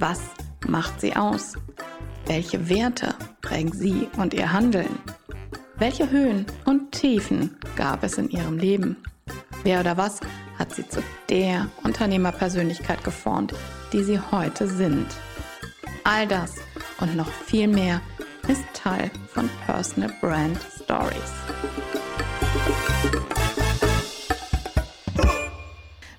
Was macht sie aus? Welche Werte prägen sie und ihr Handeln? Welche Höhen und Tiefen gab es in ihrem Leben? Wer oder was hat sie zu der Unternehmerpersönlichkeit geformt, die sie heute sind? All das und noch viel mehr ist Teil von Personal Brand Stories.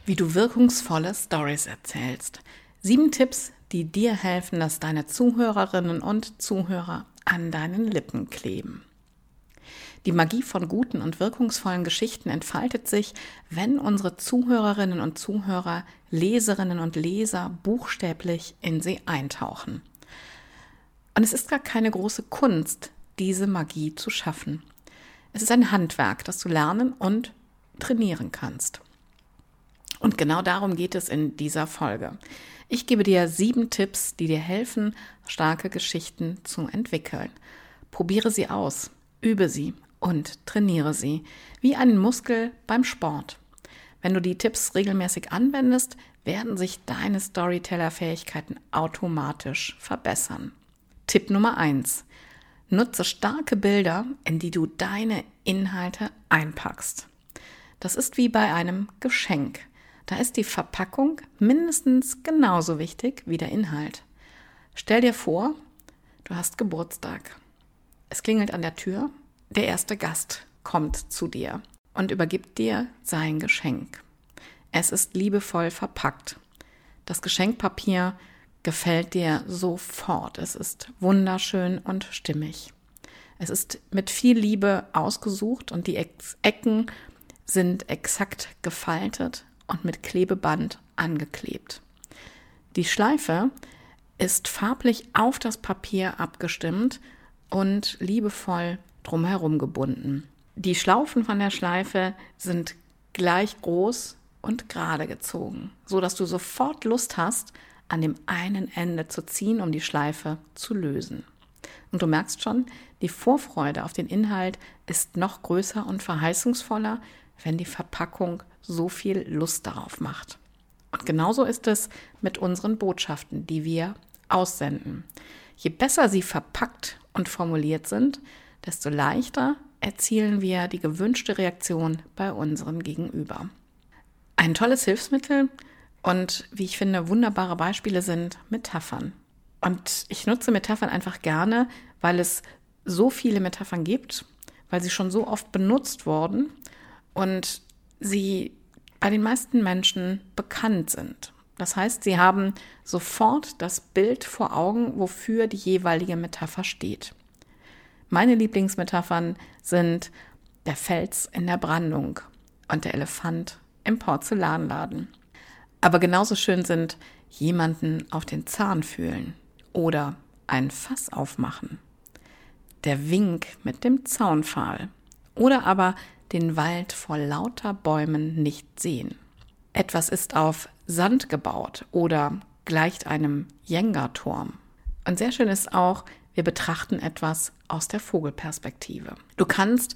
Wie du wirkungsvolle Stories erzählst. Sieben Tipps, die dir helfen, dass deine Zuhörerinnen und Zuhörer an deinen Lippen kleben. Die Magie von guten und wirkungsvollen Geschichten entfaltet sich, wenn unsere Zuhörerinnen und Zuhörer, Leserinnen und Leser buchstäblich in sie eintauchen. Und es ist gar keine große Kunst, diese Magie zu schaffen. Es ist ein Handwerk, das du lernen und trainieren kannst. Und genau darum geht es in dieser Folge. Ich gebe dir sieben Tipps, die dir helfen, starke Geschichten zu entwickeln. Probiere sie aus, übe sie und trainiere sie, wie einen Muskel beim Sport. Wenn du die Tipps regelmäßig anwendest, werden sich deine Storyteller-Fähigkeiten automatisch verbessern. Tipp Nummer eins: Nutze starke Bilder, in die du deine Inhalte einpackst. Das ist wie bei einem Geschenk. Da ist die Verpackung mindestens genauso wichtig wie der Inhalt. Stell dir vor, du hast Geburtstag. Es klingelt an der Tür, der erste Gast kommt zu dir und übergibt dir sein Geschenk. Es ist liebevoll verpackt. Das Geschenkpapier gefällt dir sofort. Es ist wunderschön und stimmig. Es ist mit viel Liebe ausgesucht und die Ecken sind exakt gefaltet und mit Klebeband angeklebt. Die Schleife ist farblich auf das Papier abgestimmt und liebevoll drumherum gebunden. Die Schlaufen von der Schleife sind gleich groß und gerade gezogen, so dass du sofort Lust hast, an dem einen Ende zu ziehen, um die Schleife zu lösen. Und du merkst schon, die Vorfreude auf den Inhalt ist noch größer und verheißungsvoller, wenn die Verpackung so viel Lust darauf macht. Und genauso ist es mit unseren Botschaften, die wir aussenden. Je besser sie verpackt und formuliert sind, desto leichter erzielen wir die gewünschte Reaktion bei unseren Gegenüber. Ein tolles Hilfsmittel und wie ich finde, wunderbare Beispiele sind Metaphern. Und ich nutze Metaphern einfach gerne, weil es so viele Metaphern gibt, weil sie schon so oft benutzt wurden und sie bei den meisten Menschen bekannt sind. Das heißt, sie haben sofort das Bild vor Augen, wofür die jeweilige Metapher steht. Meine Lieblingsmetaphern sind der Fels in der Brandung und der Elefant im Porzellanladen. Aber genauso schön sind jemanden auf den Zahn fühlen oder ein Fass aufmachen. Der Wink mit dem Zaunpfahl oder aber den Wald vor lauter Bäumen nicht sehen. Etwas ist auf Sand gebaut oder gleicht einem Jenga-Turm. Und sehr schön ist auch, wir betrachten etwas aus der Vogelperspektive. Du kannst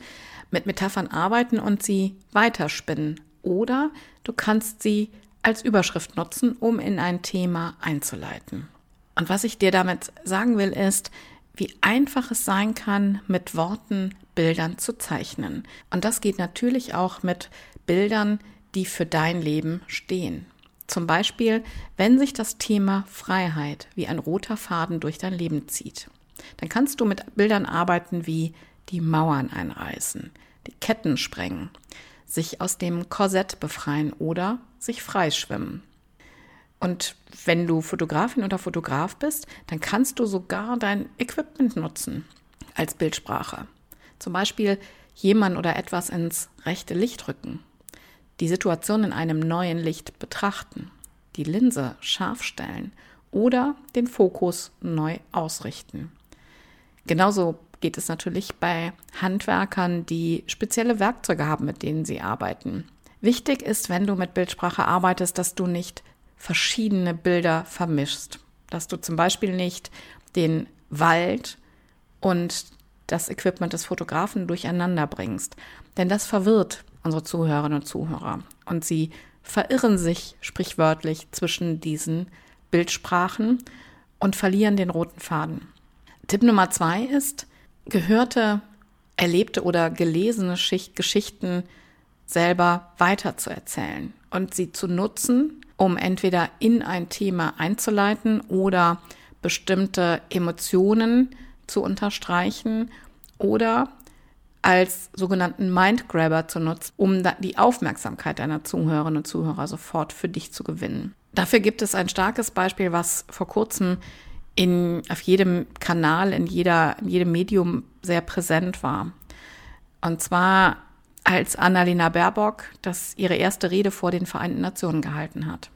mit Metaphern arbeiten und sie weiterspinnen oder du kannst sie als Überschrift nutzen, um in ein Thema einzuleiten. Und was ich dir damit sagen will, ist, wie einfach es sein kann, mit Worten Bildern zu zeichnen. Und das geht natürlich auch mit Bildern, die für dein Leben stehen. Zum Beispiel, wenn sich das Thema Freiheit wie ein roter Faden durch dein Leben zieht. Dann kannst du mit Bildern arbeiten wie die Mauern einreißen, die Ketten sprengen, sich aus dem Korsett befreien oder sich freischwimmen. Und wenn du Fotografin oder Fotograf bist, dann kannst du sogar dein Equipment nutzen als Bildsprache. Zum Beispiel jemand oder etwas ins rechte Licht rücken, die Situation in einem neuen Licht betrachten, die Linse scharf stellen oder den Fokus neu ausrichten. Genauso geht es natürlich bei Handwerkern, die spezielle Werkzeuge haben, mit denen sie arbeiten. Wichtig ist, wenn du mit Bildsprache arbeitest, dass du nicht verschiedene Bilder vermischst. Dass du zum Beispiel nicht den Wald und das Equipment des Fotografen durcheinander bringst. Denn das verwirrt unsere Zuhörerinnen und Zuhörer. Und sie verirren sich sprichwörtlich zwischen diesen Bildsprachen und verlieren den roten Faden. Tipp Nummer zwei ist, gehörte, erlebte oder gelesene Schicht Geschichten selber weiterzuerzählen und sie zu nutzen, um entweder in ein Thema einzuleiten oder bestimmte Emotionen zu unterstreichen oder als sogenannten Mindgrabber zu nutzen, um die Aufmerksamkeit deiner Zuhörerinnen und Zuhörer sofort für dich zu gewinnen. Dafür gibt es ein starkes Beispiel, was vor kurzem in, auf jedem Kanal, in, jeder, in jedem Medium sehr präsent war. Und zwar als Annalena Baerbock das ihre erste Rede vor den Vereinten Nationen gehalten hat.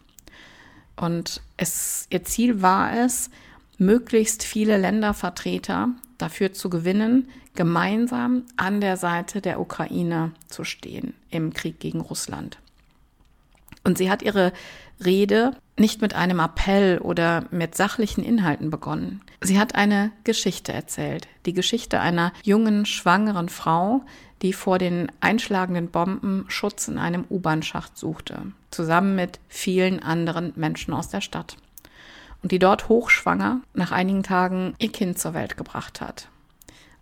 Und es, ihr Ziel war es, möglichst viele Ländervertreter dafür zu gewinnen, gemeinsam an der Seite der Ukraine zu stehen im Krieg gegen Russland. Und sie hat ihre Rede nicht mit einem Appell oder mit sachlichen Inhalten begonnen. Sie hat eine Geschichte erzählt, die Geschichte einer jungen, schwangeren Frau, die vor den einschlagenden Bomben Schutz in einem U-Bahn-Schacht suchte, zusammen mit vielen anderen Menschen aus der Stadt und die dort hochschwanger nach einigen Tagen ihr Kind zur Welt gebracht hat.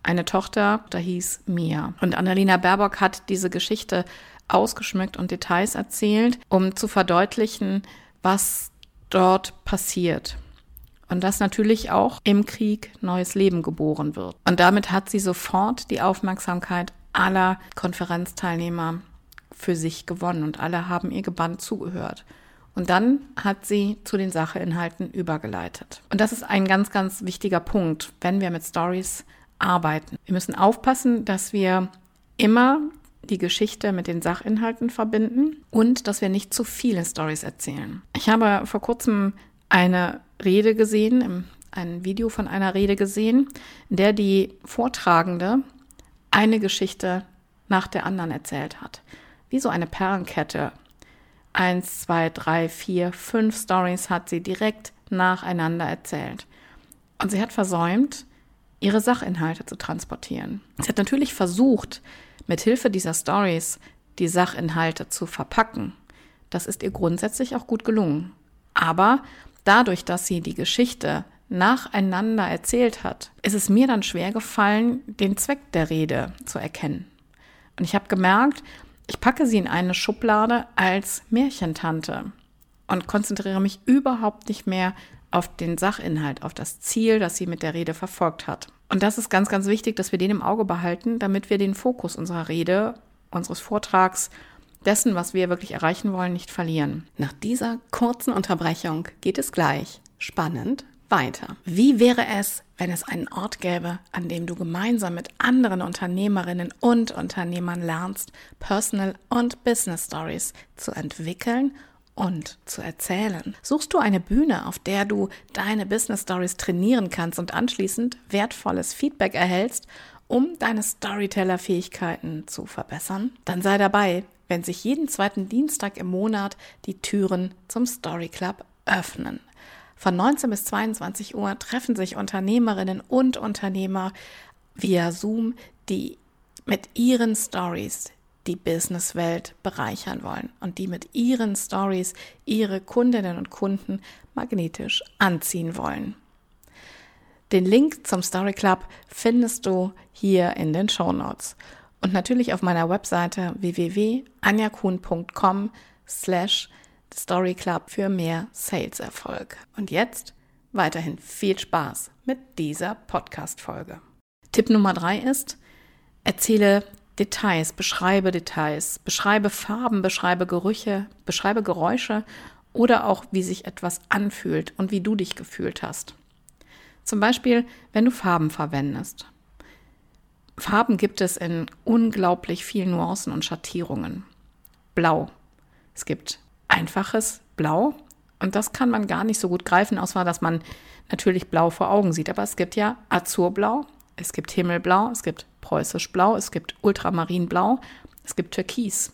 Eine Tochter, da hieß Mia. Und Annalena Baerbock hat diese Geschichte ausgeschmückt und Details erzählt, um zu verdeutlichen, was dort passiert. Und dass natürlich auch im Krieg neues Leben geboren wird. Und damit hat sie sofort die Aufmerksamkeit aller Konferenzteilnehmer für sich gewonnen und alle haben ihr gebannt zugehört. Und dann hat sie zu den Sacheinhalten übergeleitet. Und das ist ein ganz, ganz wichtiger Punkt, wenn wir mit Stories arbeiten. Wir müssen aufpassen, dass wir immer die Geschichte mit den Sachinhalten verbinden und dass wir nicht zu viele Stories erzählen. Ich habe vor kurzem eine Rede gesehen, ein Video von einer Rede gesehen, in der die Vortragende eine Geschichte nach der anderen erzählt hat. Wie so eine Perlenkette eins, zwei, drei, vier, fünf Stories hat sie direkt nacheinander erzählt. Und sie hat versäumt, ihre Sachinhalte zu transportieren. Sie hat natürlich versucht, mit Hilfe dieser Stories die Sachinhalte zu verpacken. Das ist ihr grundsätzlich auch gut gelungen. Aber dadurch, dass sie die Geschichte nacheinander erzählt hat, ist es mir dann schwer gefallen, den Zweck der Rede zu erkennen. Und ich habe gemerkt, ich packe sie in eine Schublade als Märchentante und konzentriere mich überhaupt nicht mehr auf den Sachinhalt, auf das Ziel, das sie mit der Rede verfolgt hat. Und das ist ganz, ganz wichtig, dass wir den im Auge behalten, damit wir den Fokus unserer Rede, unseres Vortrags, dessen, was wir wirklich erreichen wollen, nicht verlieren. Nach dieser kurzen Unterbrechung geht es gleich spannend weiter. Wie wäre es, wenn es einen Ort gäbe, an dem du gemeinsam mit anderen Unternehmerinnen und Unternehmern lernst, Personal und Business Stories zu entwickeln und zu erzählen. Suchst du eine Bühne, auf der du deine Business Stories trainieren kannst und anschließend wertvolles Feedback erhältst, um deine Storyteller-Fähigkeiten zu verbessern? Dann sei dabei, wenn sich jeden zweiten Dienstag im Monat die Türen zum Story Club öffnen. Von 19 bis 22 Uhr treffen sich Unternehmerinnen und Unternehmer via Zoom, die mit ihren Stories die Businesswelt bereichern wollen und die mit ihren Stories ihre Kundinnen und Kunden magnetisch anziehen wollen. Den Link zum Story Club findest du hier in den Show Notes und natürlich auf meiner Webseite www.anjakuhn.com slash Story Club für mehr Sales-Erfolg. Und jetzt weiterhin viel Spaß mit dieser Podcast-Folge. Tipp Nummer drei ist, erzähle Details, beschreibe Details, beschreibe Farben, beschreibe Gerüche, beschreibe Geräusche oder auch, wie sich etwas anfühlt und wie du dich gefühlt hast. Zum Beispiel, wenn du Farben verwendest. Farben gibt es in unglaublich vielen Nuancen und Schattierungen. Blau. Es gibt einfaches Blau Und das kann man gar nicht so gut greifen, außer dass man natürlich blau vor Augen sieht. Aber es gibt ja Azurblau, es gibt Himmelblau, es gibt preußisch Blau, es gibt Ultramarinblau, es gibt Türkis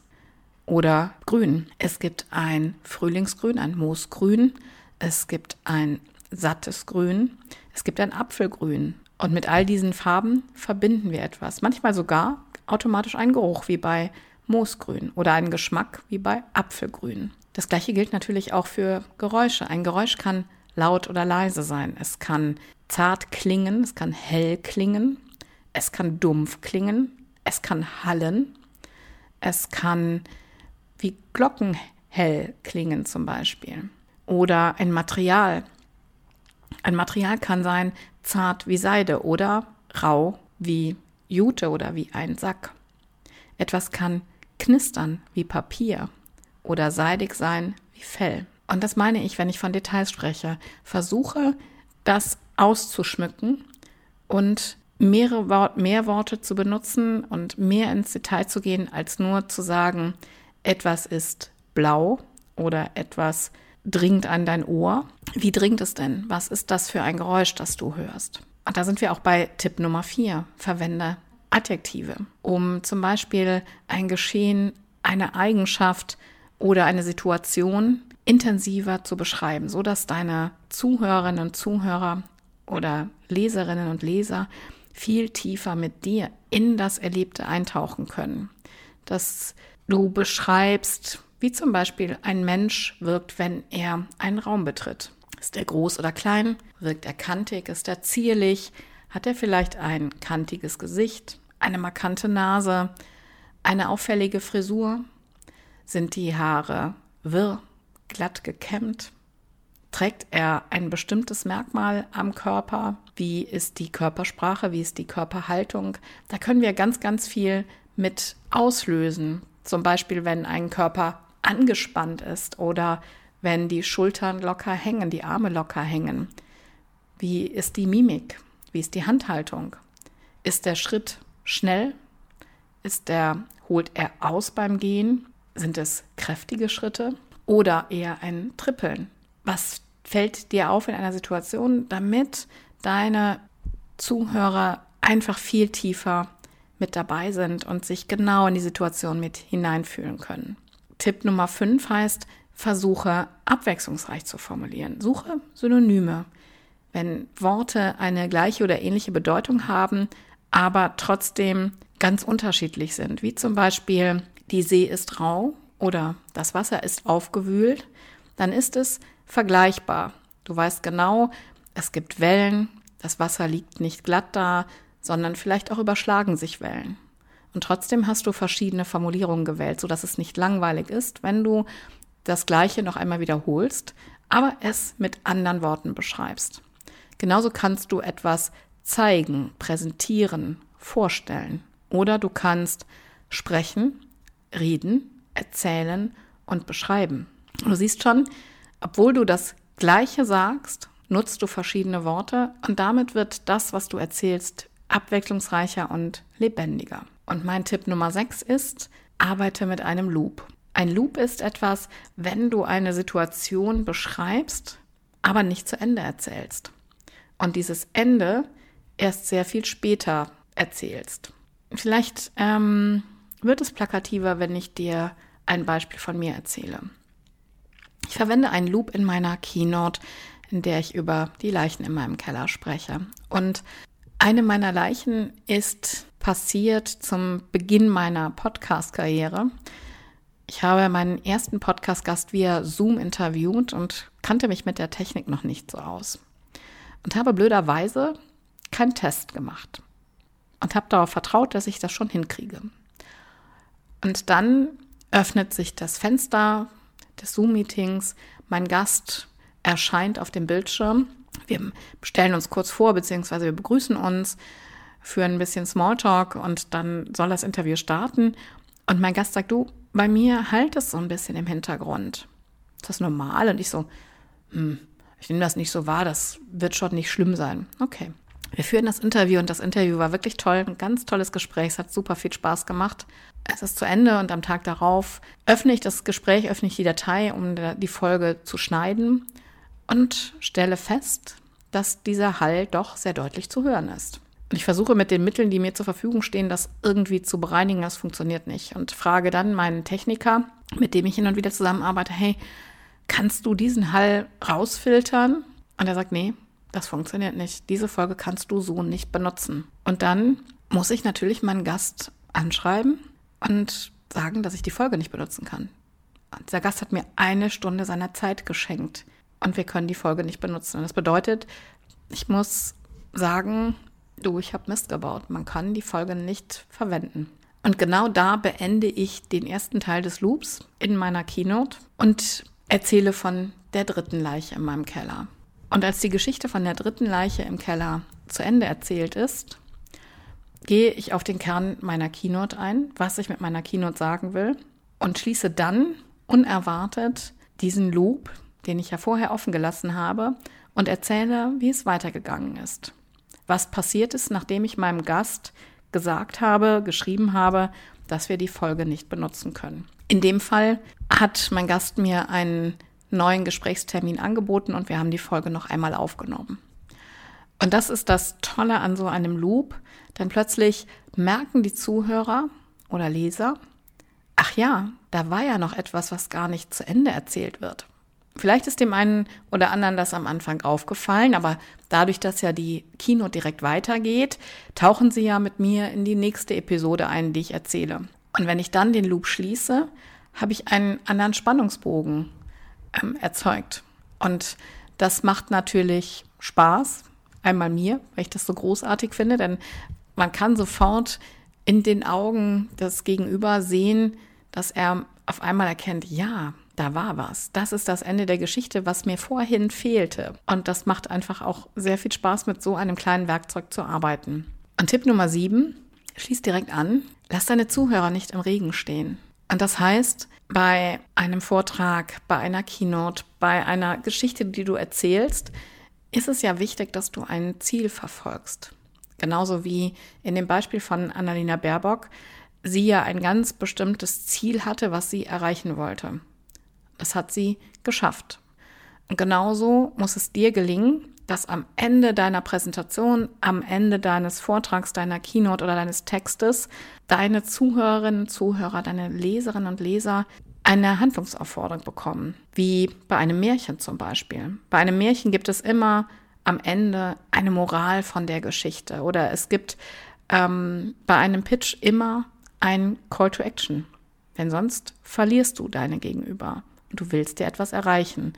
oder Grün. Es gibt ein Frühlingsgrün, ein Moosgrün, es gibt ein sattes Grün, es gibt ein Apfelgrün. Und mit all diesen Farben verbinden wir etwas. Manchmal sogar automatisch einen Geruch wie bei Moosgrün oder einen Geschmack wie bei Apfelgrün. Das gleiche gilt natürlich auch für Geräusche. Ein Geräusch kann laut oder leise sein. Es kann zart klingen, es kann hell klingen, es kann dumpf klingen, es kann hallen, es kann wie Glocken hell klingen zum Beispiel. Oder ein Material. Ein Material kann sein zart wie Seide oder rau wie Jute oder wie ein Sack. Etwas kann knistern wie Papier oder seidig sein wie Fell. Und das meine ich, wenn ich von Details spreche. Versuche, das auszuschmücken und mehrere mehr Worte zu benutzen und mehr ins Detail zu gehen, als nur zu sagen, etwas ist blau oder etwas dringt an dein Ohr. Wie dringt es denn? Was ist das für ein Geräusch, das du hörst? Und da sind wir auch bei Tipp Nummer vier. Verwende Adjektive, um zum Beispiel ein Geschehen, eine Eigenschaft oder eine Situation intensiver zu beschreiben, so dass deine Zuhörerinnen und Zuhörer oder Leserinnen und Leser viel tiefer mit dir in das Erlebte eintauchen können. Dass du beschreibst, wie zum Beispiel ein Mensch wirkt, wenn er einen Raum betritt. Ist er groß oder klein? Wirkt er kantig? Ist er zierlich? Hat er vielleicht ein kantiges Gesicht, eine markante Nase, eine auffällige Frisur? Sind die Haare wirr, glatt gekämmt? Trägt er ein bestimmtes Merkmal am Körper? Wie ist die Körpersprache? Wie ist die Körperhaltung? Da können wir ganz, ganz viel mit auslösen. Zum Beispiel, wenn ein Körper angespannt ist oder wenn die Schultern locker hängen, die Arme locker hängen. Wie ist die Mimik? Wie ist die Handhaltung? Ist der Schritt schnell? Ist der, holt er aus beim Gehen? Sind es kräftige Schritte oder eher ein Trippeln? Was fällt dir auf in einer Situation, damit deine Zuhörer einfach viel tiefer mit dabei sind und sich genau in die Situation mit hineinfühlen können? Tipp Nummer 5 heißt, versuche abwechslungsreich zu formulieren. Suche Synonyme. Wenn Worte eine gleiche oder ähnliche Bedeutung haben, aber trotzdem ganz unterschiedlich sind, wie zum Beispiel die See ist rau oder das Wasser ist aufgewühlt, dann ist es vergleichbar. Du weißt genau, es gibt Wellen, das Wasser liegt nicht glatt da, sondern vielleicht auch überschlagen sich Wellen. Und trotzdem hast du verschiedene Formulierungen gewählt, sodass es nicht langweilig ist, wenn du das Gleiche noch einmal wiederholst, aber es mit anderen Worten beschreibst. Genauso kannst du etwas zeigen, präsentieren, vorstellen. Oder du kannst sprechen, reden, erzählen und beschreiben. Du siehst schon, obwohl du das Gleiche sagst, nutzt du verschiedene Worte und damit wird das, was du erzählst, abwechslungsreicher und lebendiger. Und mein Tipp Nummer 6 ist, arbeite mit einem Loop. Ein Loop ist etwas, wenn du eine Situation beschreibst, aber nicht zu Ende erzählst. Und dieses Ende erst sehr viel später erzählst. Vielleicht ähm, wird es plakativer, wenn ich dir ein Beispiel von mir erzähle. Ich verwende einen Loop in meiner Keynote, in der ich über die Leichen in meinem Keller spreche. Und eine meiner Leichen ist passiert zum Beginn meiner Podcast-Karriere. Ich habe meinen ersten Podcast-Gast via Zoom interviewt und kannte mich mit der Technik noch nicht so aus. Und habe blöderweise keinen Test gemacht. Und habe darauf vertraut, dass ich das schon hinkriege. Und dann öffnet sich das Fenster des Zoom-Meetings. Mein Gast erscheint auf dem Bildschirm. Wir stellen uns kurz vor, beziehungsweise wir begrüßen uns für ein bisschen Smalltalk und dann soll das Interview starten. Und mein Gast sagt, du, bei mir halt es so ein bisschen im Hintergrund. Ist das normal? Und ich so, hm, ich nehme das nicht so wahr, das wird schon nicht schlimm sein. Okay. Wir führen das Interview und das Interview war wirklich toll, ein ganz tolles Gespräch, es hat super viel Spaß gemacht. Es ist zu Ende und am Tag darauf öffne ich das Gespräch, öffne ich die Datei, um die Folge zu schneiden und stelle fest, dass dieser Hall doch sehr deutlich zu hören ist. Und ich versuche mit den Mitteln, die mir zur Verfügung stehen, das irgendwie zu bereinigen. Das funktioniert nicht. Und frage dann meinen Techniker, mit dem ich hin und wieder zusammenarbeite, hey, kannst du diesen Hall rausfiltern? Und er sagt, nee, das funktioniert nicht. Diese Folge kannst du so nicht benutzen. Und dann muss ich natürlich meinen Gast anschreiben und sagen, dass ich die Folge nicht benutzen kann. Und dieser Gast hat mir eine Stunde seiner Zeit geschenkt und wir können die Folge nicht benutzen. Das bedeutet, ich muss sagen, du, ich habe Mist gebaut. Man kann die Folge nicht verwenden. Und genau da beende ich den ersten Teil des Loops in meiner Keynote und erzähle von der dritten Leiche in meinem Keller. Und als die Geschichte von der dritten Leiche im Keller zu Ende erzählt ist, gehe ich auf den Kern meiner Keynote ein, was ich mit meiner Keynote sagen will, und schließe dann unerwartet diesen Loop, den ich ja vorher offen gelassen habe, und erzähle, wie es weitergegangen ist. Was passiert ist, nachdem ich meinem Gast gesagt habe, geschrieben habe, dass wir die Folge nicht benutzen können. In dem Fall hat mein Gast mir einen neuen Gesprächstermin angeboten und wir haben die Folge noch einmal aufgenommen. Und das ist das Tolle an so einem Loop, denn plötzlich merken die Zuhörer oder Leser, ach ja, da war ja noch etwas, was gar nicht zu Ende erzählt wird. Vielleicht ist dem einen oder anderen das am Anfang aufgefallen, aber dadurch, dass ja die Kino direkt weitergeht, tauchen sie ja mit mir in die nächste Episode ein, die ich erzähle. Und wenn ich dann den Loop schließe, habe ich einen anderen Spannungsbogen ähm, erzeugt. Und das macht natürlich Spaß, einmal mir, weil ich das so großartig finde, denn man kann sofort in den Augen des Gegenüber sehen, dass er auf einmal erkennt, ja, da war was. Das ist das Ende der Geschichte, was mir vorhin fehlte. Und das macht einfach auch sehr viel Spaß, mit so einem kleinen Werkzeug zu arbeiten. Und Tipp Nummer sieben, schließ direkt an, lass deine Zuhörer nicht im Regen stehen. Und das heißt, bei einem Vortrag, bei einer Keynote, bei einer Geschichte, die du erzählst, ist es ja wichtig, dass du ein Ziel verfolgst. Genauso wie in dem Beispiel von Annalena Baerbock, sie ja ein ganz bestimmtes Ziel hatte, was sie erreichen wollte. Das hat sie geschafft. Und genauso muss es dir gelingen, dass am Ende deiner Präsentation, am Ende deines Vortrags, deiner Keynote oder deines Textes deine Zuhörerinnen Zuhörer, deine Leserinnen und Leser eine Handlungsaufforderung bekommen, wie bei einem Märchen zum Beispiel. Bei einem Märchen gibt es immer am Ende eine Moral von der Geschichte oder es gibt ähm, bei einem Pitch immer ein Call to Action, denn sonst verlierst du deine Gegenüber du willst dir etwas erreichen.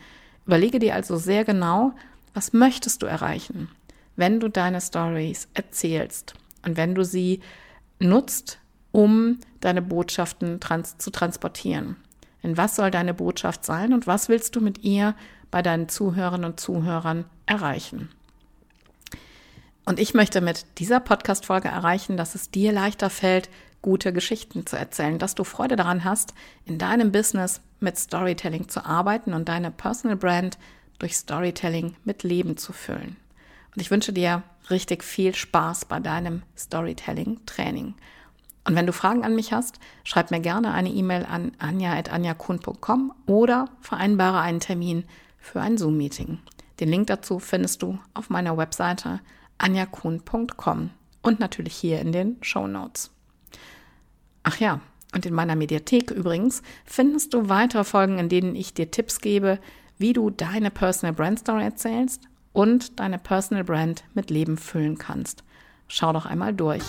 Überlege dir also sehr genau, was möchtest du erreichen, wenn du deine Stories erzählst und wenn du sie nutzt, um deine Botschaften trans zu transportieren. Denn was soll deine Botschaft sein und was willst du mit ihr bei deinen Zuhörerinnen und Zuhörern erreichen? Und ich möchte mit dieser Podcast-Folge erreichen, dass es dir leichter fällt, gute Geschichten zu erzählen, dass du Freude daran hast, in deinem Business mit Storytelling zu arbeiten und deine Personal Brand durch Storytelling mit Leben zu füllen. Und ich wünsche dir richtig viel Spaß bei deinem Storytelling-Training. Und wenn du Fragen an mich hast, schreib mir gerne eine E-Mail an anja.anjakun.com oder vereinbare einen Termin für ein Zoom-Meeting. Den Link dazu findest du auf meiner Webseite anjakun.com und natürlich hier in den Show Notes. Ach ja, und in meiner Mediathek übrigens findest du weitere Folgen, in denen ich dir Tipps gebe, wie du deine Personal Brand Story erzählst und deine Personal Brand mit Leben füllen kannst. Schau doch einmal durch.